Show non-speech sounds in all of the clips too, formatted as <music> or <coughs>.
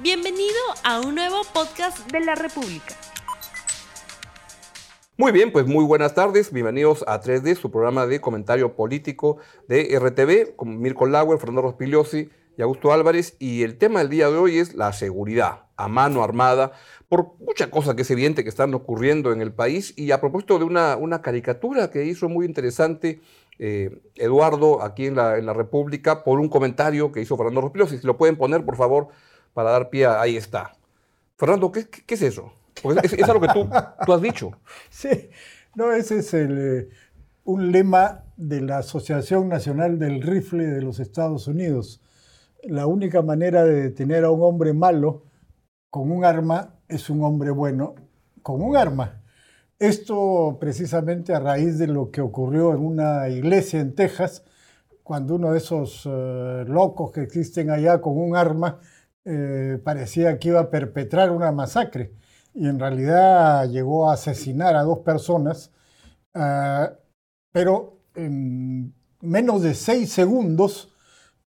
Bienvenido a un nuevo podcast de la República. Muy bien, pues muy buenas tardes. Bienvenidos a 3D, su programa de comentario político de RTV, con Mirko Lauer, Fernando Rospigliosi y Augusto Álvarez. Y el tema del día de hoy es la seguridad a mano armada, por muchas cosas que es evidente que están ocurriendo en el país. Y a propósito de una, una caricatura que hizo muy interesante eh, Eduardo aquí en la, en la, República, por un comentario que hizo Fernando Rospigliosi. Si lo pueden poner, por favor, para dar pie, ahí está. Fernando, ¿qué, qué, es eso? Porque es, es, algo que tú, tú, has dicho. <laughs> Sí, no, ese es el, eh, un lema de la Asociación Nacional del Rifle de los Estados Unidos. La única manera de detener a un hombre malo con un arma es un hombre bueno con un arma. Esto precisamente a raíz de lo que ocurrió en una iglesia en Texas, cuando uno de esos uh, locos que existen allá con un arma eh, parecía que iba a perpetrar una masacre y en realidad llegó a asesinar a dos personas, uh, pero en menos de seis segundos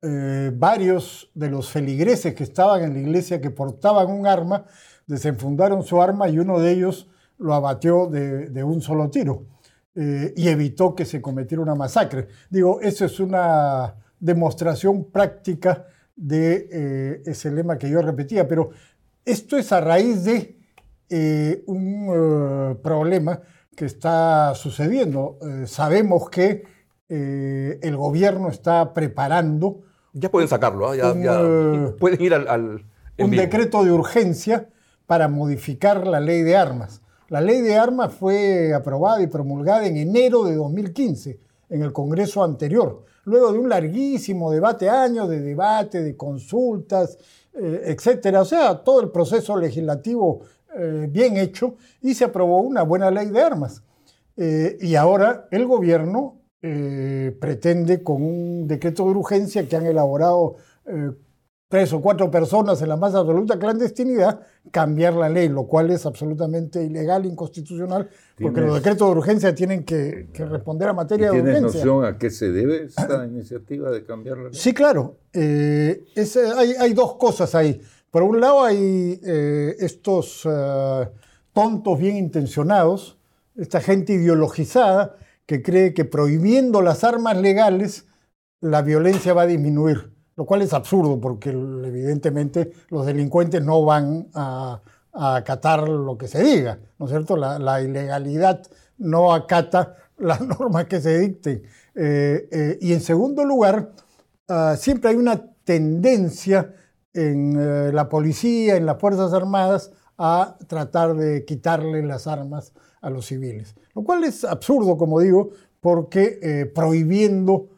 eh, varios de los feligreses que estaban en la iglesia que portaban un arma desenfundaron su arma y uno de ellos lo abatió de, de un solo tiro eh, y evitó que se cometiera una masacre. Digo, eso es una demostración práctica de eh, ese lema que yo repetía, pero esto es a raíz de eh, un eh, problema que está sucediendo. sabemos que el gobierno está preparando... Ya pueden sacarlo, ¿eh? ya, un, ya, pueden ir al... al un decreto de urgencia para modificar la ley de armas. La ley de armas fue aprobada y promulgada en enero de 2015 en el Congreso anterior, luego de un larguísimo debate, años de debate, de consultas, eh, etcétera. O sea, todo el proceso legislativo eh, bien hecho y se aprobó una buena ley de armas. Eh, y ahora el gobierno pretende, con un decreto de urgencia que han elaborado tres o cuatro personas en la más absoluta clandestinidad, cambiar la ley, lo cual es absolutamente ilegal, inconstitucional, porque los decretos de urgencia tienen que, que responder a materia de urgencia. ¿Tienes noción a qué se debe esta <clears throat> iniciativa de cambiar la ley? Sí, claro. Eh, es, hay, hay, dos cosas ahí. Por un lado hay eh, estos uh, tontos bien intencionados, esta gente ideologizada que cree que prohibiendo las armas legales la violencia va a disminuir lo cual es absurdo porque evidentemente los delincuentes no van a, a acatar lo que se diga, ¿no es cierto? La, ilegalidad no acata las <laughs> normas que se dicten. Eh, eh, y en segundo lugar, uh, siempre hay una tendencia en uh, la policía, en las Fuerzas Armadas, a tratar de quitarle las armas a los civiles. Lo cual es absurdo, como digo, porque eh, prohibiendo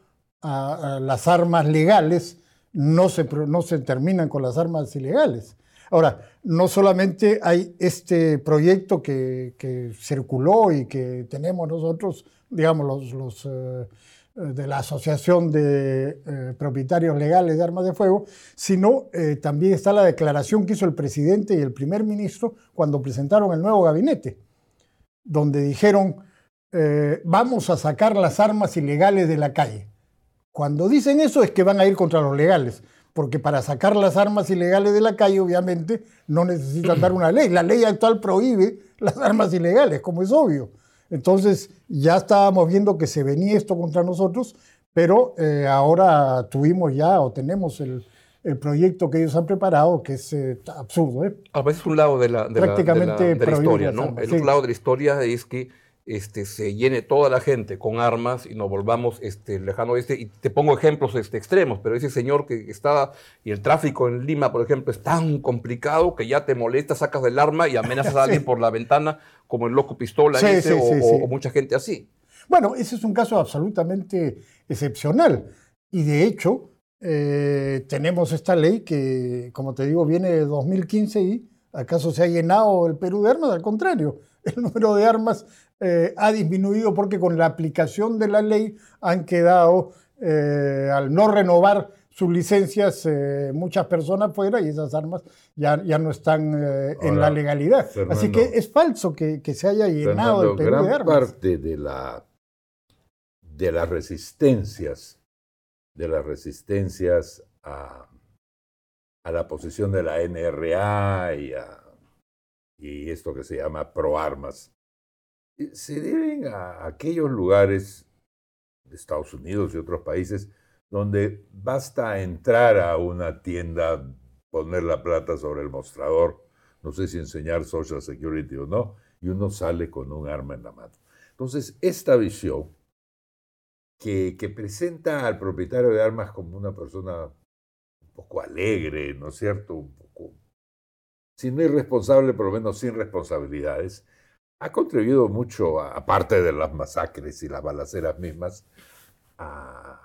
a, a las armas legales, no se, no se terminan con las armas ilegales. Ahora, no solamente hay este proyecto que, circuló y que tenemos nosotros, digamos, los, los eh, de la Asociación de eh, Propietarios Legales de Armas de Fuego, sino eh, también está la declaración que hizo el presidente y el primer ministro cuando presentaron el nuevo gabinete, donde dijeron, eh, vamos a sacar las armas ilegales de la calle. Cuando dicen eso es que van a ir contra los legales, porque para sacar las armas ilegales de la calle, obviamente, no necesitan dar una ley. La ley actual prohíbe las armas ilegales, como es obvio. Entonces, ya estábamos viendo que se venía esto contra nosotros, pero eh, ahora tuvimos ya o tenemos el, el, proyecto que ellos han preparado, que es eh, absurdo. ¿eh? A veces un lado de la, de Prácticamente la, de la, de la historia, ¿no? El sí. otro lado de la historia es que este, se llene toda la gente con armas y nos volvamos este, lejano este. Y te pongo ejemplos este, extremos, pero ese señor que estaba, y el tráfico en Lima, por ejemplo, es tan complicado que ya te molesta, sacas el arma y amenazas a <laughs> alguien Sí. por la ventana, como el loco pistola Sí, ese, sí, o mucha gente así. Bueno, ese es un caso absolutamente excepcional. Y de hecho, eh, tenemos esta ley que, como te digo, viene de 2015 y acaso se ha llenado el Perú de armas. Al contrario, <laughs> el número de armas eh, ha disminuido porque con la aplicación de la ley han quedado, eh, al no renovar sus licencias, eh, muchas personas fuera y esas armas ya, ya no están eh, en Ahora, la legalidad. Así Fernando, que es falso que, que se haya llenado Fernando, el Perú gran de armas. parte de la de las resistencias de las resistencias a, a la posición de la NRA y, a, y esto que se llama proarmas, eh, se deben a aquellos lugares de Estados Unidos y otros países donde basta entrar a una tienda, poner la plata sobre el mostrador, no sé si enseñar Social Security o no, y uno sale con un arma en la mano. Entonces, esta visión que, que presenta al propietario de armas como una persona un poco alegre, ¿no es cierto? Un poco, si no irresponsable, por lo menos sin responsabilidades, ha contribuido mucho, aparte de las masacres y las balaceras mismas, a,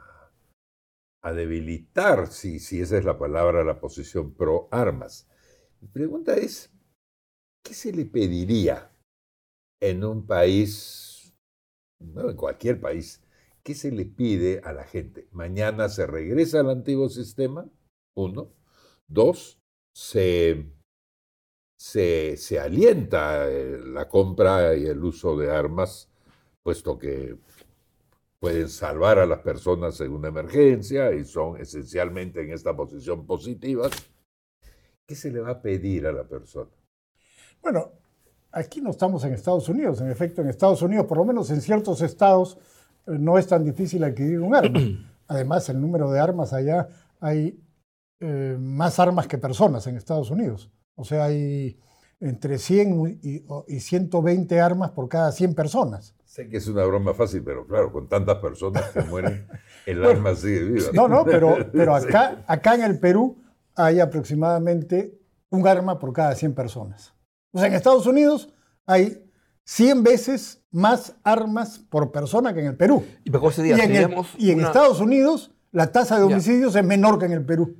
debilitar, si, esa es la palabra, la posición pro armas. Mi pregunta es, ¿qué se le pediría en un país, en cualquier país, ¿qué se le pide a la gente? Mañana se regresa al antiguo sistema, uno. Dos, se, se, se alienta eh, la compra y el uso de armas, puesto que pueden salvar a las personas en una emergencia y son esencialmente en esta posición positivas. ¿Qué se le va a pedir a la persona? Bueno, aquí no estamos en Estados Unidos. En efecto, en Estados Unidos, por lo menos en ciertos estados, eh, no es tan difícil adquirir un arma. <clears throat> Además, el número de armas allá, hay eh, más armas que personas en Estados Unidos. O sea, hay entre 100 y, y 120 armas por cada 100 personas. Sé que es una broma fácil, pero claro, con tantas personas que mueren, <laughs> el arma sigue viva. No, no, pero, pero <laughs> acá, acá en el Perú hay aproximadamente un arma por cada 100 personas. O sea, en Estados Unidos hay 100 veces más armas por persona que en el Perú. Y, mejor sería, y en, el- y en una- Estados Unidos la tasa de Ya. homicidios es menor que en el Perú.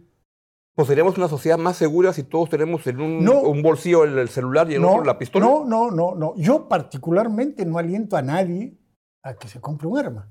Pues seríamos una sociedad más segura si todos tenemos en un, No. un bolsillo el, el celular y en otro la pistola. No, no, no, no. Yo particularmente no aliento a nadie a que se compre un arma.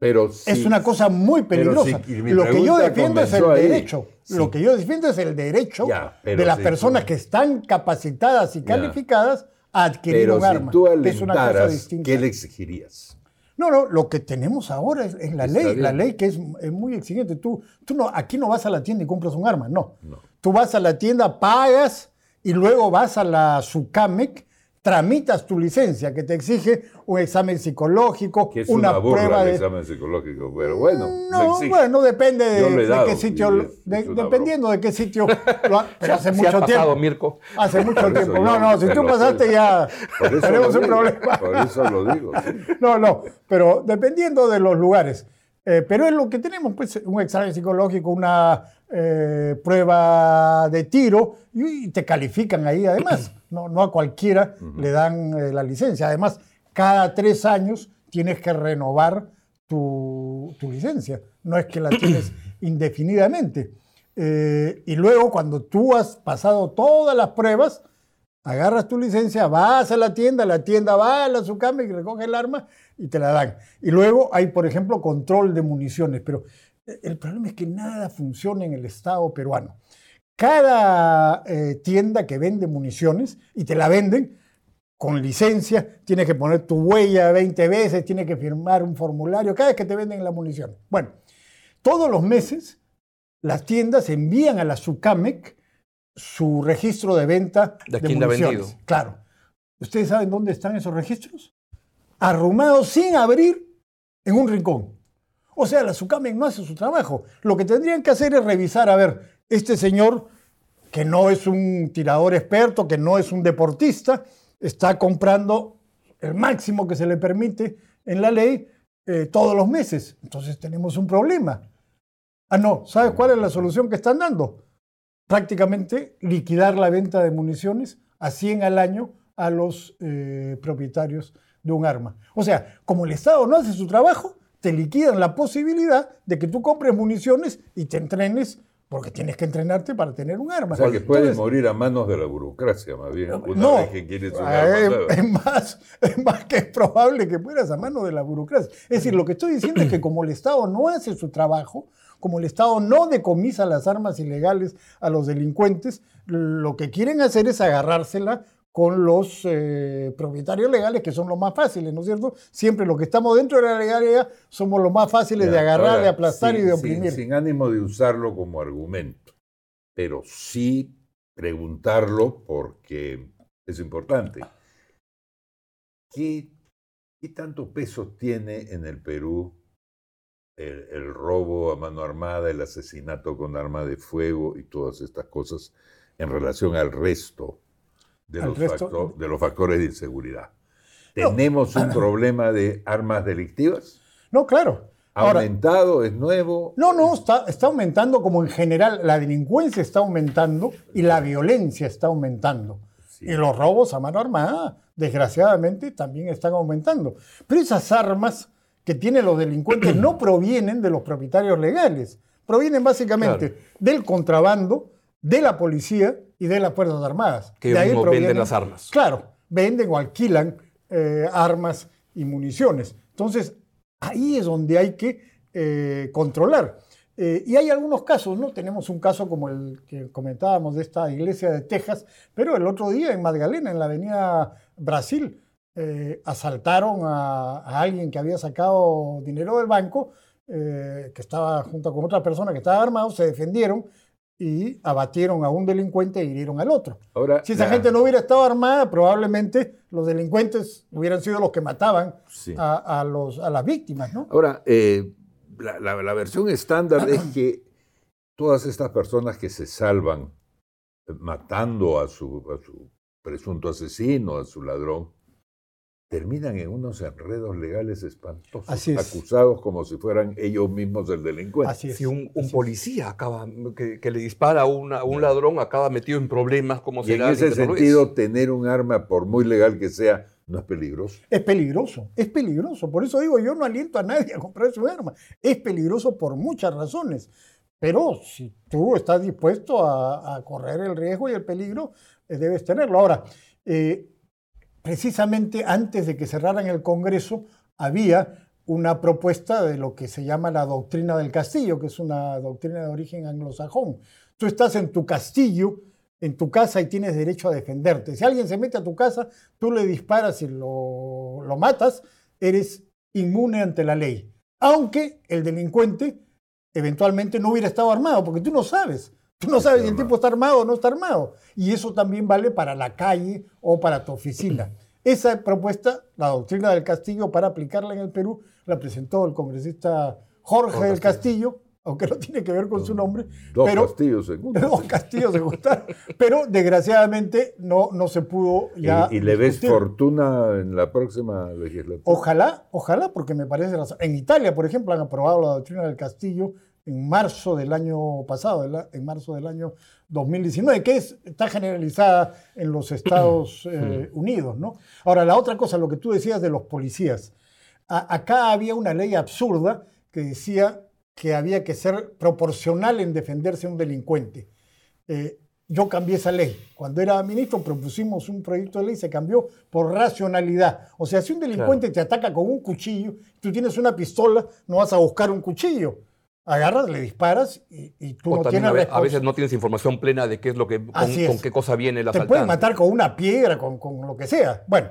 Pero Es sí, una cosa muy sí, peligrosa. Lo que yo defiendo es el ahí. derecho. Sí. Lo que yo defiendo es el derecho Ya, de las personas que están capacitadas y calificadas a adquirir pero un si arma. tú es una cosa distinta. ¿qué le exigirías? No, no, lo que tenemos ahora es, es la Está ley, bien. la ley que es, es muy exigente. Tú, tú no, aquí no vas a la tienda y compras un arma, no. No. Tú vas a la tienda, pagas y luego vas a la SUCAMEC, tramitas tu licencia que te exige un examen psicológico, Que es una, una, burla prueba el de... examen psicológico, pero bueno, No, bueno, depende de, qué sitio, de- dependiendo de qué sitio, lo ha- pero <laughs> hace Sí mucho has pasado, tiempo. Mirko. Hace mucho tiempo. yo No, no, si tú pasaste sé. ya Por eso tenemos un digo, problema. Por eso lo digo. sí. <laughs> No, no, pero dependiendo de los lugares. Eh, pero es lo que tenemos, pues, un examen psicológico, una eh, prueba de tiro, y, y te califican ahí además. No, no a cualquiera le dan eh, la licencia. Además, cada tres años tienes que renovar tu, tu licencia. No es que la tienes <coughs> indefinidamente. Y luego, cuando tú has pasado todas las pruebas, agarras tu licencia, vas a la tienda, la tienda va a la SUCAME y recoge el arma y te la dan. Y luego hay, por ejemplo, control de municiones, pero eh, el problema es que nada funciona en el Estado peruano. Cada eh, tienda que vende municiones y te la venden con licencia, tienes que poner tu huella 20 veces, tienes que firmar un formulario cada vez que te venden la munición. Bueno, todos los meses las tiendas envían a la SUCAMEC su registro de venta De de, quién ha municiones. vendido. Claro. ¿Ustedes saben dónde están esos registros? Arrumados sin abrir en un rincón. O sea, la SUCAMEC no hace su trabajo. Lo que tendrían que hacer es revisar, a ver, este señor que no es un tirador experto, que no es un deportista, está comprando el máximo que se le permite en la ley eh, todos los meses. Entonces tenemos un problema. Ah, no, ¿sabes cuál es la solución que están dando? Prácticamente liquidar la venta de municiones a 100 al año a los eh, propietarios de un arma. O sea, como el Estado no hace su trabajo, te liquidan la posibilidad de que tú compres municiones y te entrenes, porque tienes que entrenarte para tener un arma. O sea, que puedes Entonces, morir a manos de la burocracia, más bien, una no, vez que quieres un eh, arma es, más, es más que es probable que mueras a mano de la burocracia. Es decir, lo que estoy diciendo es que como el Estado no hace su trabajo, como el Estado no decomisa las armas ilegales a los delincuentes, lo que quieren hacer es agarrársela con los eh, propietarios legales, que son los más fáciles, ¿no es cierto? Siempre los que estamos dentro de la legalidad somos los más fáciles de agarrar, ahora, de aplastar y de sin- oprimir. Sin, ánimo de usarlo como argumento. pero sí preguntarlo porque es importante. ¿Qué, qué tanto peso tiene en el Perú el, el, robo a mano armada, el asesinato con arma de fuego y todas estas cosas en relación al resto de, los, resto? Factor, de los, factores de inseguridad? ¿Tenemos un <clears throat> problema de armas delictivas? No, claro. ¿Ha Ahora, aumentado? ¿Es nuevo? No, no, está, está aumentando como en general. La delincuencia está aumentando y la violencia está aumentando. Sí. Y los robos a mano armada, desgraciadamente, también están aumentando. Pero esas armas que tienen los delincuentes no <clears throat> provienen de los propietarios legales. Provienen básicamente claro. del contrabando, de la policía y de las Fuerzas Armadas. Que de ellos venden las armas. Claro, venden o alquilan eh, armas y municiones. Entonces, ahí es donde hay que eh, controlar. Eh, y hay algunos casos, ¿no? Tenemos un caso como el que comentábamos de esta iglesia de Texas, pero el otro día en Magdalena, en la avenida Brasil, eh, asaltaron a, a, alguien que había sacado dinero del banco, que estaba junto con otra persona que estaba armado, se defendieron y abatieron a un delincuente e hirieron al otro. Ahora, si esa la... gente no hubiera estado armada, probablemente los delincuentes hubieran sido los que mataban Sí. a, a los, a las víctimas, ¿no? Ahora, eh, la, la- la versión estándar es que todas estas personas que se salvan eh, matando a su, a su presunto asesino, a su ladrón, terminan en unos enredos legales espantosos, Así es. acusados como si fueran ellos mismos el delincuente. Así es. Si un, un así es. policía acaba, que, que le dispara a, una- a un ladrón, acaba metido en problemas como Y en ese es. sentido, tener un arma, por muy legal que sea, no es peligroso. Es peligroso, es peligroso. Por eso digo, yo no aliento a nadie a comprarse un arma. Es peligroso por muchas razones. Pero si tú estás dispuesto a, a correr el riesgo y el peligro, eh, debes tenerlo. Ahora, eh, precisamente antes de que cerraran el Congreso, había una propuesta de lo que se llama la doctrina del castillo, que es una doctrina de origen anglosajón. Tú estás en tu castillo, en tu casa y tienes derecho a defenderte. Si alguien se mete a tu casa, tú le disparas y lo, lo matas, eres inmune ante la ley. Aunque el delincuente eventualmente no hubiera estado armado, porque tú no sabes. Tú no sabes si el tipo está armado o no está armado. Y eso también vale para la calle o para tu oficina. <clears throat> Esa propuesta, la doctrina del Castillo, para aplicarla en el Perú, la presentó el congresista Jorge del Castillo, aunque no tiene que ver con su nombre. Dos pero, castillos en uno. Dos castillos se <laughs> gustaron. Pero desgraciadamente no, no se pudo ya. ¿Y, y le ves discutir. fortuna en la próxima legislatura? Ojalá, ojalá, porque me parece razón. En Italia, por ejemplo, han aprobado la doctrina del Castillo en marzo del año pasado, ¿verdad? en marzo del año 2019, que es, está generalizada en los <clears throat> Estados eh, Unidos. ¿no? Ahora, la otra cosa, lo que tú decías de los policías. A- acá había una ley absurda que decía que había que ser proporcional en defenderse a un delincuente. Eh, yo cambié esa ley. Cuando era ministro propusimos un proyecto de ley, se cambió por racionalidad. O sea, si un delincuente te ataca con un cuchillo, tú tienes una pistola, no vas a buscar un cuchillo. Agarras, le disparas y, y tú O no tienes a, ve- a veces no tienes información plena de qué es lo que, con, qué cosa viene el te asaltante. pueden matar con una piedra, con, con lo que sea. Bueno,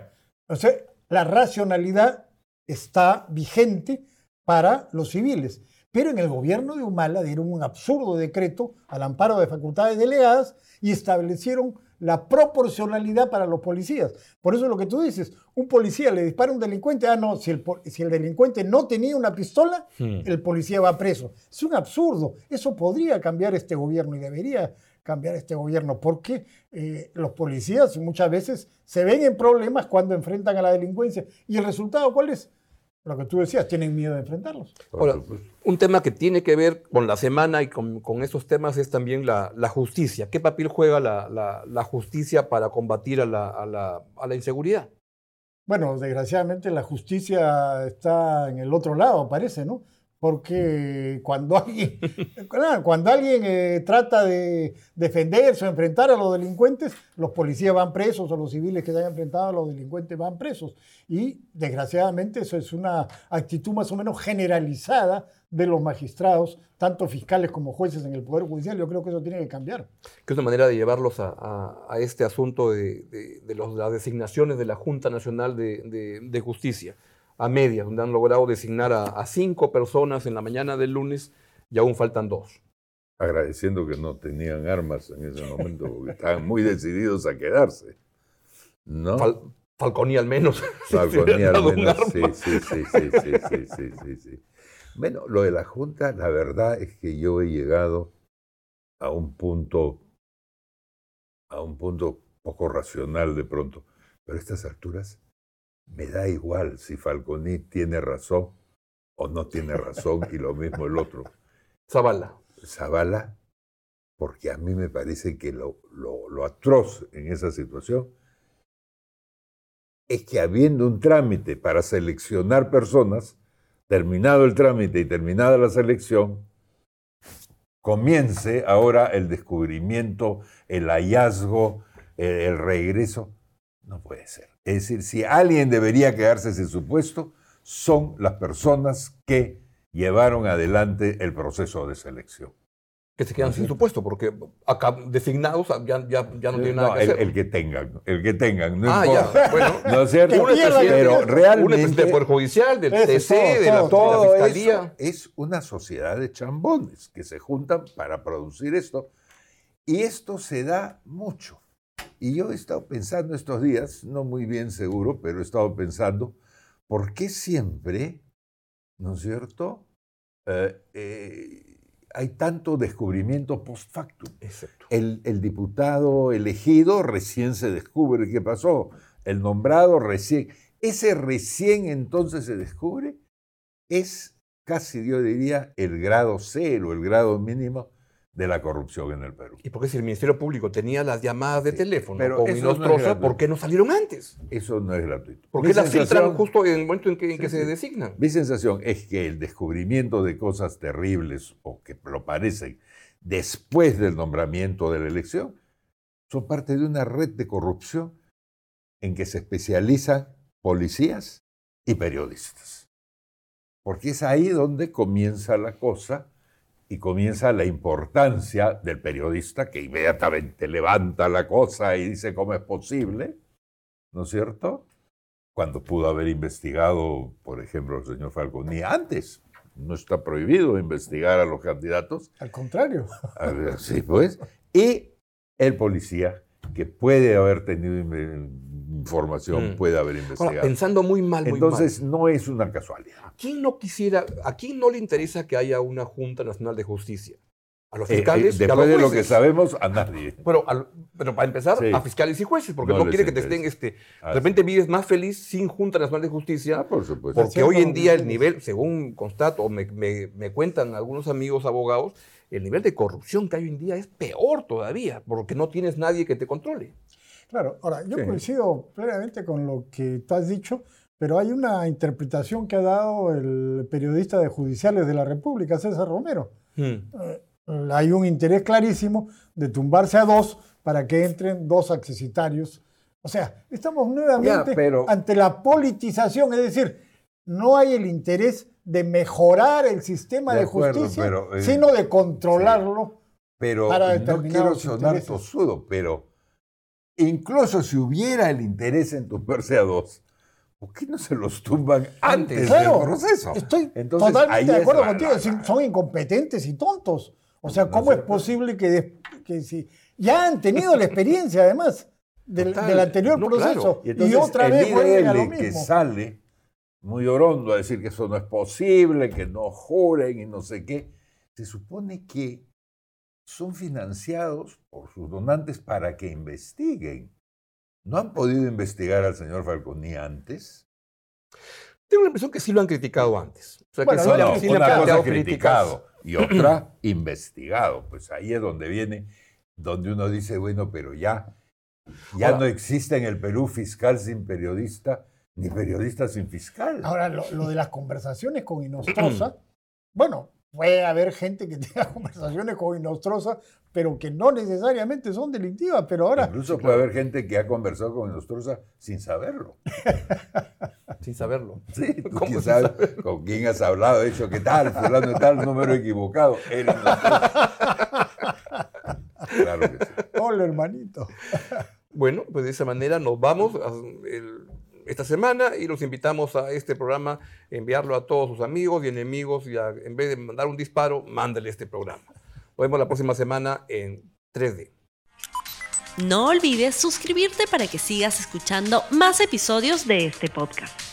o sea, la racionalidad está vigente para los civiles. Pero en el gobierno de Humala dieron un absurdo decreto al amparo de facultades delegadas y establecieron la proporcionalidad para los policías. Por eso es lo que tú dices, un policía le dispara a un delincuente, ah, no, si el, si el delincuente no tenía una pistola, Hmm. el policía va preso. Es un absurdo. Eso podría cambiar este gobierno y debería cambiar este gobierno, porque eh, los policías muchas veces se ven en problemas cuando enfrentan a la delincuencia. ¿Y el resultado cuál es? Lo que tú decías, tienen miedo de enfrentarlos. Ahora, un tema que tiene que ver con la semana y con, con esos temas es también la, la justicia. ¿Qué papel juega la, la- la justicia para combatir a la, a la- a la inseguridad? Bueno, desgraciadamente la justicia está en el otro lado, parece, ¿no? Porque cuando alguien, <laughs> cuando alguien eh, trata de defenderse o enfrentar a los delincuentes, los policías van presos o los civiles que se han enfrentado a los delincuentes van presos. Y desgraciadamente eso es una actitud más o menos generalizada de los magistrados, tanto fiscales como jueces en el Poder Judicial. Yo creo que eso tiene que cambiar. que es una manera de llevarlos a, este asunto de, las designaciones de la Junta Nacional de Justicia, a medias, donde han logrado designar a, a cinco personas en la mañana del lunes y aún faltan dos. agradeciendo que no tenían armas en ese momento, porque estaban muy decididos a quedarse. ¿No? Fal- Falconi al menos. <laughs> Falconi al menos, sí, sí, sí, sí, sí, sí, sí, sí, sí. Bueno, lo de la Junta, la verdad es que yo he llegado a un punto, a un punto poco racional de pronto, pero a estas alturas me da igual si Falconi tiene razón o no tiene razón y lo mismo el otro. Zavala. Zavala, porque a mí me parece que lo, lo- lo atroz en esa situación es que habiendo un trámite para seleccionar personas, terminado el trámite y terminada la selección, comience ahora el descubrimiento, el hallazgo, el, el regreso. No puede ser. Es decir, si alguien debería quedarse sin su puesto, son las personas que llevaron adelante el proceso de selección. Que se quedan sin su puesto, porque acá designados ya, ya, ya no tienen nada No, que el, hacer. el que tengan, el que tengan, no ah, importa. ya. Bueno. <laughs> ¿No es cierto? Pero realmente del Poder Judicial, del TC, de la, todo, de todo la Fiscalía. eso es una sociedad de chambones que se juntan para producir esto. Y esto se da mucho. Y yo he estado pensando estos días, no muy bien seguro, pero he estado pensando, ¿por qué siempre, ¿no es cierto? Eh, eh, hay tanto descubrimiento post factum. Exacto. El, el diputado elegido recién se descubre qué pasó. El nombrado recién. Ese recién entonces se descubre es casi, yo diría, el grado cero, el grado mínimo de la corrupción en el Perú. ¿Y por qué si el Ministerio Público tenía las llamadas de Sí, teléfono pero con eso Minos no. ¿por qué no salieron antes? Eso no es gratuito. ¿Por qué las filtran sensación- justo en el momento en que, en Sí, que se sí. designan? Mi sensación es que el descubrimiento de cosas terribles o que lo parecen después del nombramiento de la elección son parte de una red de corrupción en que se especializan policías y periodistas. Porque es ahí donde comienza la cosa y comienza la importancia del periodista que inmediatamente levanta la cosa y dice cómo es posible, ¿no es cierto? Cuando pudo haber investigado, por ejemplo, el señor Falconi antes. No está prohibido investigar a los candidatos. Al contrario. Sí, pues. Y el policía, que puede haber tenido in- información, Mm. puede haber Ahora, investigado. pensando muy mal, muy Entonces, mal. no es una casualidad. ¿A quién no quisiera, a quién no le interesa que haya una Junta Nacional de Justicia? A los Eh, eh, fiscales y a los después de lo que sabemos, a nadie. Pero, para empezar, Sí. a fiscales y jueces, porque No quiere que te estén, este, Ah, de repente vives más feliz sin Junta Nacional de Justicia, Ah, por supuesto. porque hoy en día el nivel, según constato, me- me cuentan algunos amigos abogados, el nivel de corrupción que hay hoy en día es peor todavía, porque no tienes nadie que te controle. Claro, ahora, yo Sí. coincido plenamente con lo que tú has dicho, pero hay una interpretación que ha dado el periodista de Judiciales de la República, César Romero. Eh, hay un interés clarísimo de tumbarse a dos para que entren dos accesitarios. O sea, estamos nuevamente Ya, pero- ante la politización, es decir, no hay el interés de mejorar el sistema De de, acuerdo, justicia, pero, eh, sino de controlarlo. Pero para no quiero sonar intereses. tosudo, pero incluso si hubiera el interés en tumbarse a dos, ¿por qué no se los tumban antes Claro, del proceso? Estoy Entonces, totalmente de acuerdo contigo. la- son incompetentes y tontos. O sea, ¿cómo es posible que, des- que si ya han tenido la experiencia además del, Total. del anterior No, proceso claro. Y otra el vez vuelven a lo IDL que mismo? sale muy orondo a decir que eso no es posible, que no juren y no sé qué, se supone que son financiados por sus donantes para que investiguen. ¿No han podido investigar al señor Falconi antes? Tengo la impresión que sí lo han criticado antes. O sea, Bueno, que sí, le- no, sí le han una cosa criticado y otra <clears throat> investigado. Pues ahí es donde viene, donde uno dice, bueno, pero ya, ya Ahora- no existe en el Perú fiscal sin periodista, ni periodista sin fiscal. Ahora, lo, lo de las conversaciones con Inostroza, <clears throat> bueno, puede haber gente que <laughs> tenga conversaciones con Inostroza, pero que no necesariamente son delictivas, pero ahora... Incluso puede haber gente que ha conversado con Nostroza sin saberlo. <laughs> Sin saberlo. <laughs> Sí, tú ¿Cómo quién sabe con quién has hablado, hecho qué tal, fulano de tal, número equivocado. Nostroza. Claro que sí. Hola, hermanito. Bueno, pues de esa manera nos vamos a- el- esta semana y los invitamos a este programa, enviarlo a todos sus amigos y enemigos y en vez de mandar un disparo, mándale este programa. Nos vemos la próxima semana en 3D. No olvides suscribirte para que sigas escuchando más episodios de este podcast.